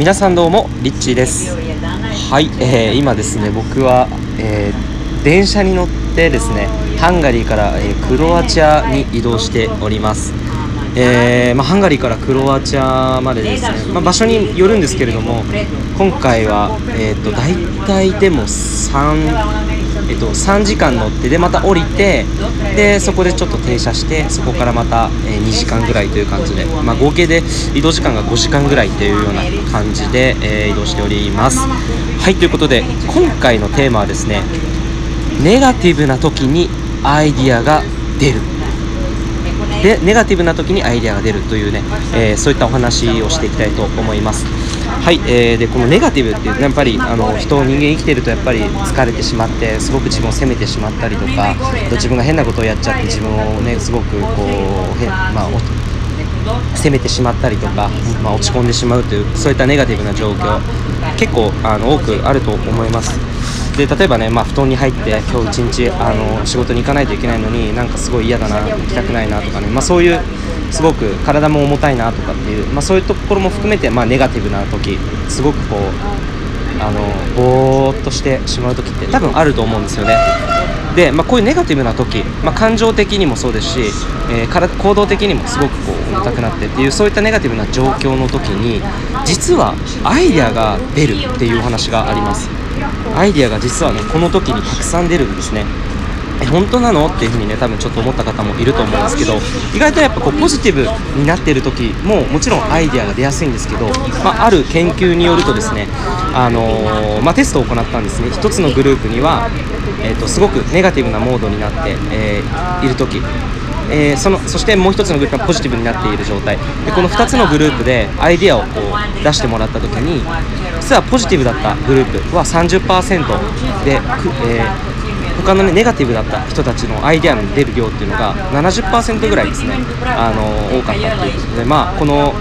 皆さんどうもリッチーです。はい、えー今ですね僕は、えー電車に乗ってですねハンガリーから、えークロアチアに移動しております。えーまあ、ハンガリーからクロアチアまでですね、まあ、場所によるんですけれども今回は、えー、と大体でも3、えー、と3時間乗ってでまた降りてでそこでちょっと停車してそこからまた、え2時間ぐらいという感じで、まあ、合計で移動時間が5時間ぐらいというような感じで、え移動しております。はいということで今回のテーマはですねネガティブな時にアイディアが出る。でネガティブな時にアイデアが出るというね、えーそういったお話をしていきたいと思います。はい、えーでこのネガティブっていうとやっぱりあの人人間生きてるとやっぱり疲れてしまってすごく自分を責めてしまったりとかと自分が変なことをやっちゃって自分をねすごくこうへまあ責めてしまったりとか、まあ、落ち込んでしまうというそういったネガティブな状況結構あの多くあると思います。で例えばね、まあ、布団に入って今日一日あの仕事に行かないといけないのになんかすごい嫌だな行きたくないなとかね、まあ、そういうすごく体も重たいなとかっていう、まあ、そういうところも含めて、まあ、ネガティブな時すごくこうあのぼーっとしてしまう時って多分あると思うんですよね。で、まあ、こういうネガティブな時、まあ、感情的にもそうですし、えーから行動的にもすごくこう重たくなってっていうそういったネガティブな状況の時に実はアイデアが出るっていうお話があります。アイデアが実はねこの時にたくさん出るんですね。え本当なの？っていうふうにね多分ちょっと思った方もいると思うんですけど意外とやっぱこうポジティブになってる時ももちろんアイデアが出やすいんですけど、まあ、ある研究によるとですね、あのーまあ、テストを行ったんですね。一つのグループには、えー、とすごくネガティブなモードになって、えーいる時。えーそのそしてもう一つのグループがポジティブになっている状態。でこの2つのグループでアイデアをこう出してもらった時に実はポジティブだったグループは30%で、えー他のねネガティブだった人たちのアイデアの出る量っていうのが70%ぐらいですね。あの多かったということでまあこの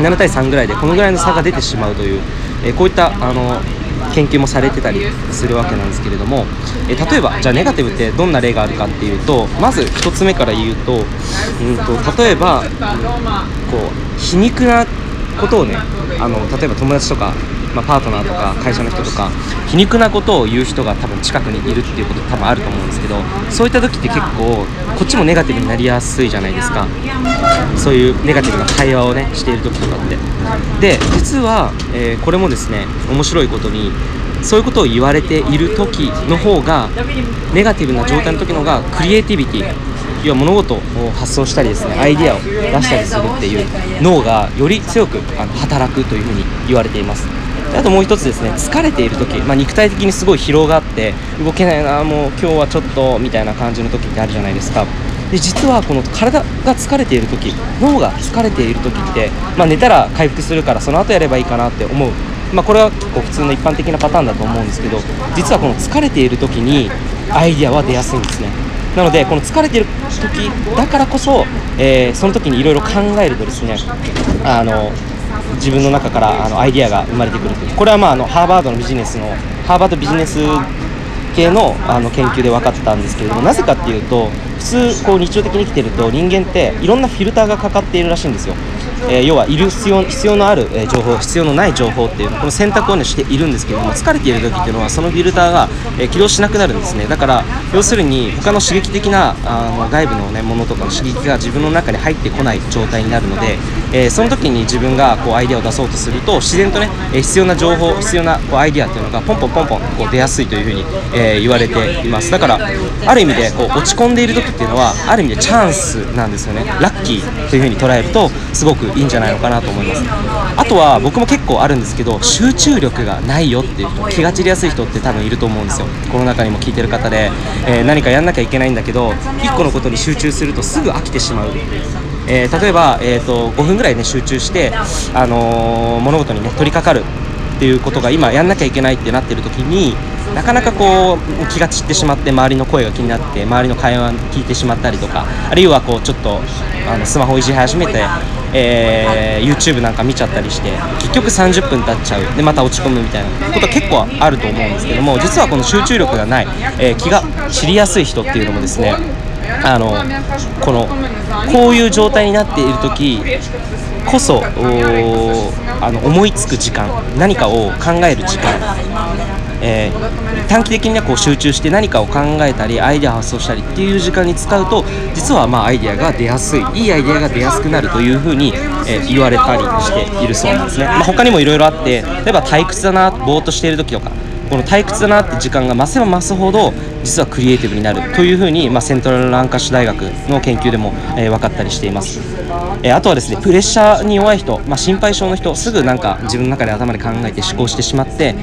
7対3ぐらいでこのぐらいの差が出てしまうという、えーこういったあの研究もされてたりするわけなんですけれども、えー例えばじゃあネガティブってどんな例があるかっていうとまず1つ目から言うと,、うん、と例えばこう皮肉なことをねあの例えば友達とか、まあ、パートナーとか会社の人とか皮肉なことを言う人が多分近くにいるっていうこと多分あると思うんですけどそういった時って結構こっちもネガティブになりやすいじゃないですか。そういうネガティブな会話をねしている時とかって。で実は、えーこれもですね面白いことにそういうことを言われている時の方がネガティブな状態の時の方がクリエイティビティ要は物事を発想したりですねアイデアを出したりするっていう脳がより強く働くというふうに言われています。あともう一つですね疲れている時、まあ、肉体的にすごい疲労があって動けないなもう今日はちょっとみたいな感じの時ってあるじゃないですか。で実はこの体が疲れている時脳が疲れている時って、まあ、寝たら回復するからその後やればいいかなって思う。まあ、これは結構普通の一般的なパターンだと思うんですけど実はこの疲れている時にアイデアは出やすいんですね。なのでこの疲れている時だからこそ、えーその時にいろいろ考えるとですねあの自分の中からあのアイデアが生まれてくるという。これはまああのハーバードのビジネスのハーバードビジネス系のあの研究で分かったんですけれどもなぜかっていうと普通こう日常的に生きてると人間っていろんなフィルターがかかっているらしいんですよ、えー要はいる必要必要のあるえ情報必要のない情報っていうこの選択を、ね、しているんですけれども疲れている時っていうのはそのフィルターが、えー起動しなくなるんですね。だから要するに他の刺激的なあの外部の、ね、ものとかの刺激が自分の中に入ってこない状態になるので、えーその時に自分がこうアイデアを出そうとすると自然とね、えー必要な情報必要なこうアイデアっていうのがポンポンポンポンこう出やすいというふうに、えー言われています。だからある意味でこう落ち込んでいる時っていうのはある意味でチャンスなんですよね。ラッキーというふうに捉えるとすごくいいんじゃないのかなと思います。あとは僕も結構あるんですけど集中力がないよっていう人気が散りやすい人って多分いると思うんですよ。この中にも聞いてる方で、えー何かやんなきゃいけないんだけど1個のことに集中するとすぐ飽きてしまう。えー例えば、えー、と5分ぐらい、ね、集中して、あのー物事に、ね、取り掛かるっていうことが今やんなきゃいけないってなってる時になかなかこう気が散ってしまって周りの声が気になって周りの会話聞いてしまったりとかあるいはこうちょっとあのスマホをいじり始めて、えー YouTube なんか見ちゃったりして結局30分経っちゃう。でまた落ち込むみたいなことは結構あると思うんですけども実はこの集中力がない、えー気が散りやすい人っていうのもですねあのこのこういう状態になっている時こそあの思いつく時間何かを考える時間、えー、短期的にはこう集中して何かを考えたりアイデア発想したりっていう時間に使うと実はまあアイデアが出やすい。いいアイデアが出やすくなるというふうに、えー、言われたりしているそうなんですね、まあ、他にもいろいろあって例えば退屈だなぼーっとしている時とかこの退屈だなって時間が増せば増すほど実はクリエイティブになるというふうに、まあ、セントラルランカッシュ大学の研究でも、えー、分かったりしています、えー、あとはですねプレッシャーに弱い人、まあ、心配性の人すぐなんか自分の中で頭で考えて思考してしまって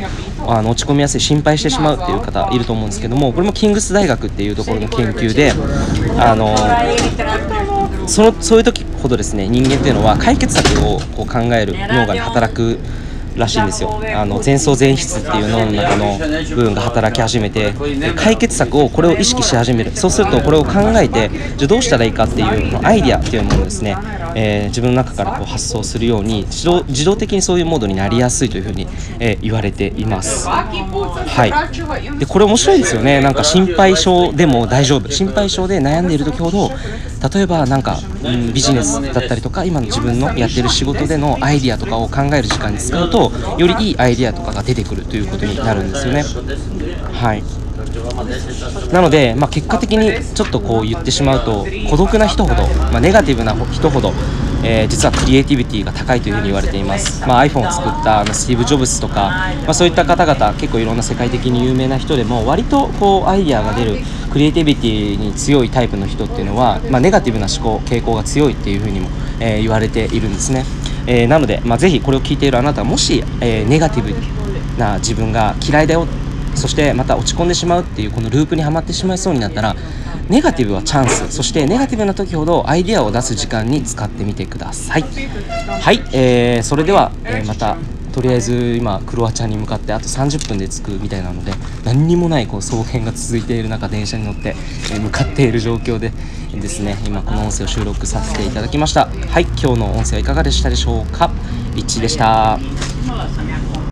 あの落ち込みやすい心配してしまうっていう方いると思うんですけどもこれもキングス大学っていうところの研究であのそのそういう時ほどですね人間っていうのは解決策をこう考える脳が働くらしいんですよ。あの前奏前室っていう脳の中の部分が働き始めて解決策をこれを意識し始める。そうするとこれを考えてじゃどうしたらいいかっていうアイデアっていうものをですね、えー、自分の中からこう発想するように自動自動的にそういうモードになりやすいというふうに、えー、言われています。はい。でこれ面白いですよね。なんか心配性でも大丈夫。心配性で悩んでいる時ほど例えばなんか、うん、ビジネスだったりとか今の自分のやってる仕事でのアイデアとかを考える時間に使うとよりいいアイデアとかが出てくるということになるんですよね。はい。なので、まあ、結果的にちょっとこう言ってしまうと孤独な人ほど、まあ、ネガティブな人ほどえー、実はクリエイティビティが高いというふうに言われています、まあ、iPhone を作ったあのスティーブ・ジョブズとか、まあ、そういった方々結構いろんな世界的に有名な人でも割とこうアイデアが出るクリエイティビティに強いタイプの人っていうのは、まあ、ネガティブな思考傾向が強いっていうふうにも、えー、言われているんですね、えー、なので、まあ、ぜひこれを聞いているあなたもし、えネガティブな自分が嫌いだよそしてまた落ち込んでしまうっていうこのループにはまってしまいそうになったらネガティブはチャンスそしてネガティブな時ほどアイデアを出す時間に使ってみてください。はい、えー、それでは、え、またとりあえず今クロアチアに向かってあと30分で着くみたいなので何にもないこう草原が続いている中電車に乗って、え向かっている状況でですね今この音声を収録させていただきました。はい今日の音声はいかがでしたでしょうか？リッチでした。